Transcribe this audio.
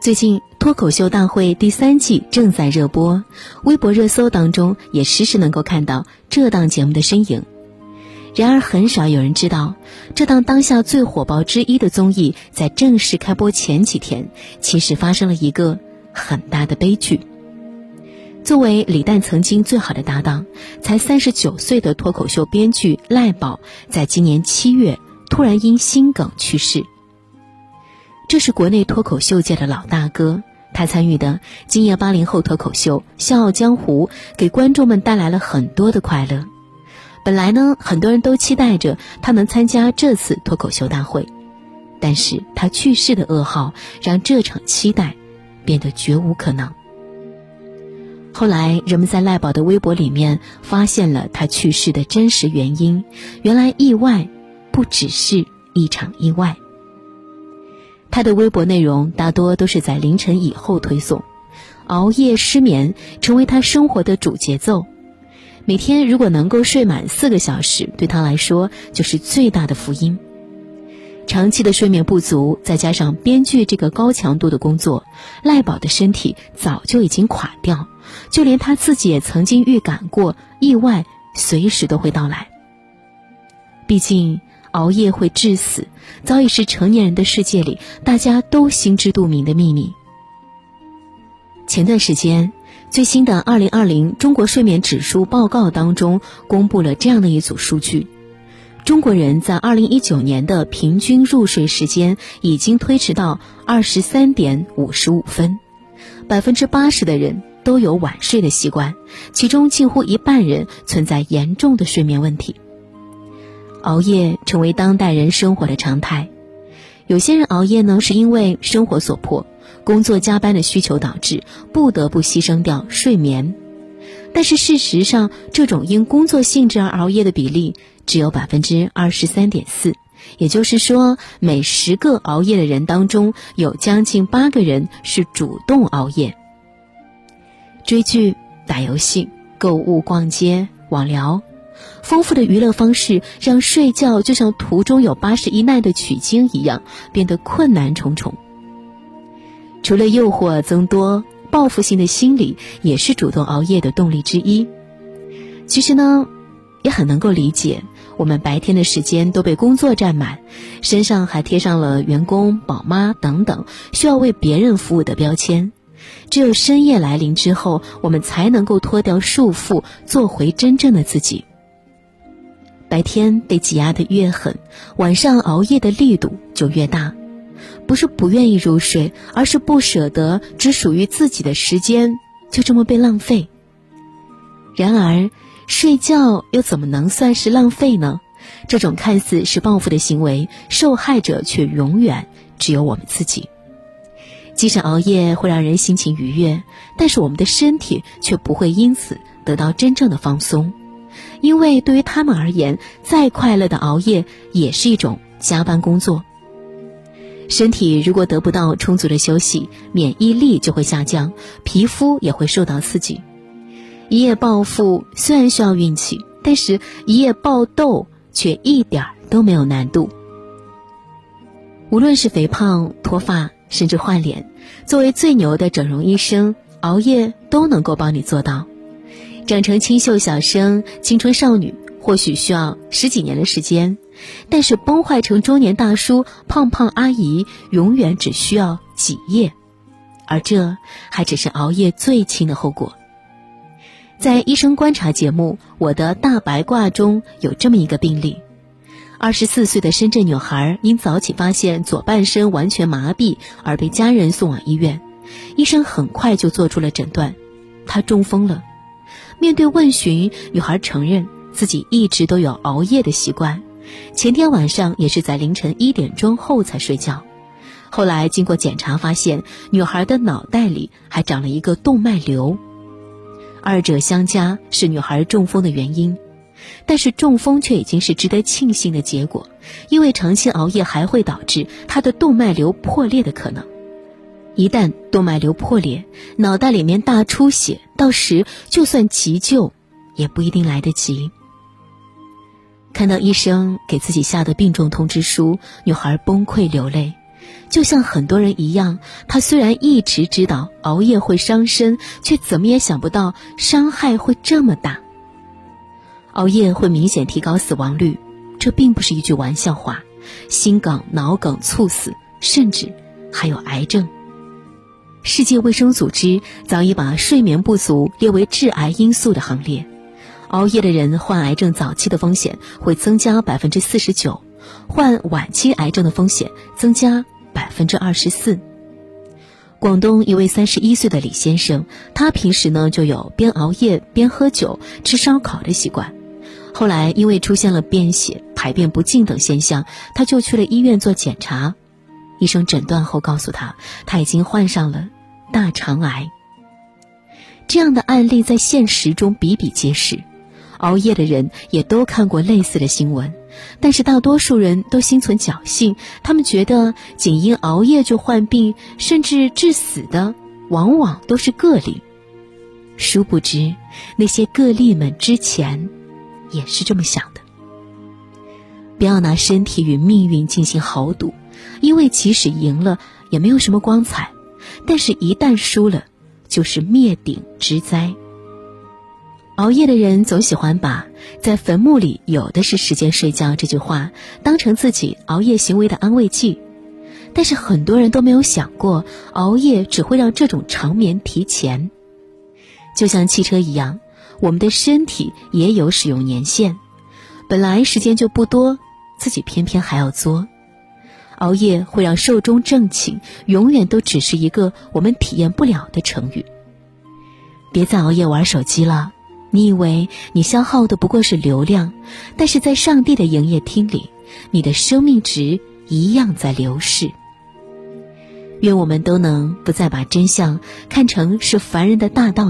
最近脱口秀大会第三季正在热播，微博热搜当中也时时能够看到这档节目的身影。然而，很少有人知道，这档当下最火爆之一的综艺，在正式开播前几天，其实发生了一个很大的悲剧。作为李诞曾经最好的搭档，才三十九岁的脱口秀编剧赖宝，在今年七月突然因心梗去世。这是国内脱口秀界的老大哥，他参与的《今夜八零后脱口秀》《笑傲江湖》，给观众们带来了很多的快乐。本来呢，很多人都期待着他能参加这次脱口秀大会，但是他去世的噩耗让这场期待变得绝无可能。后来，人们在赖宝的微博里面发现了他去世的真实原因，原来意外不只是一场意外。他的微博内容大多都是在凌晨以后推送，熬夜失眠成为他生活的主节奏。每天如果能够睡满四个小时，对他来说就是最大的福音。长期的睡眠不足，再加上编剧这个高强度的工作，赖宝的身体早就已经垮掉，就连他自己也曾经预感过意外随时都会到来。毕竟。熬夜会致死，早已是成年人的世界里大家都心知肚明的秘密。前段时间，最新的《二零二零中国睡眠指数报告》当中公布了这样的一组数据：中国人在二零一九年的平均入睡时间已经推迟到二十三点五十五分，百分之八十的人都有晚睡的习惯，其中近乎一半人存在严重的睡眠问题。熬夜成为当代人生活的常态，有些人熬夜呢是因为生活所迫，工作加班的需求导致不得不牺牲掉睡眠。但是事实上，这种因工作性质而熬夜的比例只有百分之二十三点四，也就是说，每十个熬夜的人当中，有将近八个人是主动熬夜。追剧、打游戏、购物、逛街、网聊。丰富的娱乐方式让睡觉就像途中有八十一难的取经一样，变得困难重重。除了诱惑增多，报复性的心理也是主动熬夜的动力之一。其实呢，也很能够理解，我们白天的时间都被工作占满，身上还贴上了员工、宝妈等等需要为别人服务的标签。只有深夜来临之后，我们才能够脱掉束缚，做回真正的自己。白天被挤压的越狠，晚上熬夜的力度就越大。不是不愿意入睡，而是不舍得只属于自己的时间就这么被浪费。然而，睡觉又怎么能算是浪费呢？这种看似是报复的行为，受害者却永远只有我们自己。即使熬夜会让人心情愉悦，但是我们的身体却不会因此得到真正的放松。因为对于他们而言，再快乐的熬夜也是一种加班工作。身体如果得不到充足的休息，免疫力就会下降，皮肤也会受到刺激。一夜暴富虽然需要运气，但是一夜爆痘却一点都没有难度。无论是肥胖、脱发，甚至换脸，作为最牛的整容医生，熬夜都能够帮你做到。长成清秀小生、青春少女，或许需要十几年的时间，但是崩坏成中年大叔、胖胖阿姨，永远只需要几夜，而这还只是熬夜最轻的后果。在医生观察节目《我的大白褂》中有这么一个病例：二十四岁的深圳女孩因早起发现左半身完全麻痹而被家人送往医院，医生很快就做出了诊断，她中风了。面对问询，女孩承认自己一直都有熬夜的习惯，前天晚上也是在凌晨一点钟后才睡觉。后来经过检查发现，女孩的脑袋里还长了一个动脉瘤，二者相加是女孩中风的原因。但是中风却已经是值得庆幸的结果，因为长期熬夜还会导致她的动脉瘤破裂的可能。一旦动脉瘤破裂，脑袋里面大出血，到时就算急救，也不一定来得及。看到医生给自己下的病重通知书，女孩崩溃流泪。就像很多人一样，她虽然一直知道熬夜会伤身，却怎么也想不到伤害会这么大。熬夜会明显提高死亡率，这并不是一句玩笑话。心梗、脑梗、猝死，甚至还有癌症。世界卫生组织早已把睡眠不足列为致癌因素的行列。熬夜的人患癌症早期的风险会增加百分之四十九，患晚期癌症的风险增加百分之二十四。广东一位三十一岁的李先生，他平时呢就有边熬夜边喝酒、吃烧烤的习惯。后来因为出现了便血、排便不尽等现象，他就去了医院做检查。医生诊断后告诉他，他已经患上了大肠癌。这样的案例在现实中比比皆是。熬夜的人也都看过类似的新闻，但是大多数人都心存侥幸，他们觉得仅因熬夜就患病甚至致死的，往往都是个例。殊不知，那些个例们之前也是这么想的。不要拿身体与命运进行豪赌，因为即使赢了也没有什么光彩，但是一旦输了，就是灭顶之灾。熬夜的人总喜欢把“在坟墓里有的是时间睡觉”这句话当成自己熬夜行为的安慰剂，但是很多人都没有想过，熬夜只会让这种长眠提前。就像汽车一样，我们的身体也有使用年限，本来时间就不多，自己偏偏还要作。熬夜会让寿终正寝，永远都只是一个我们体验不了的成语。别再熬夜玩手机了。你以为你消耗的不过是流量，但是在上帝的营业厅里，你的生命值一样在流逝。愿我们都能不再把真相看成是凡人的大道理。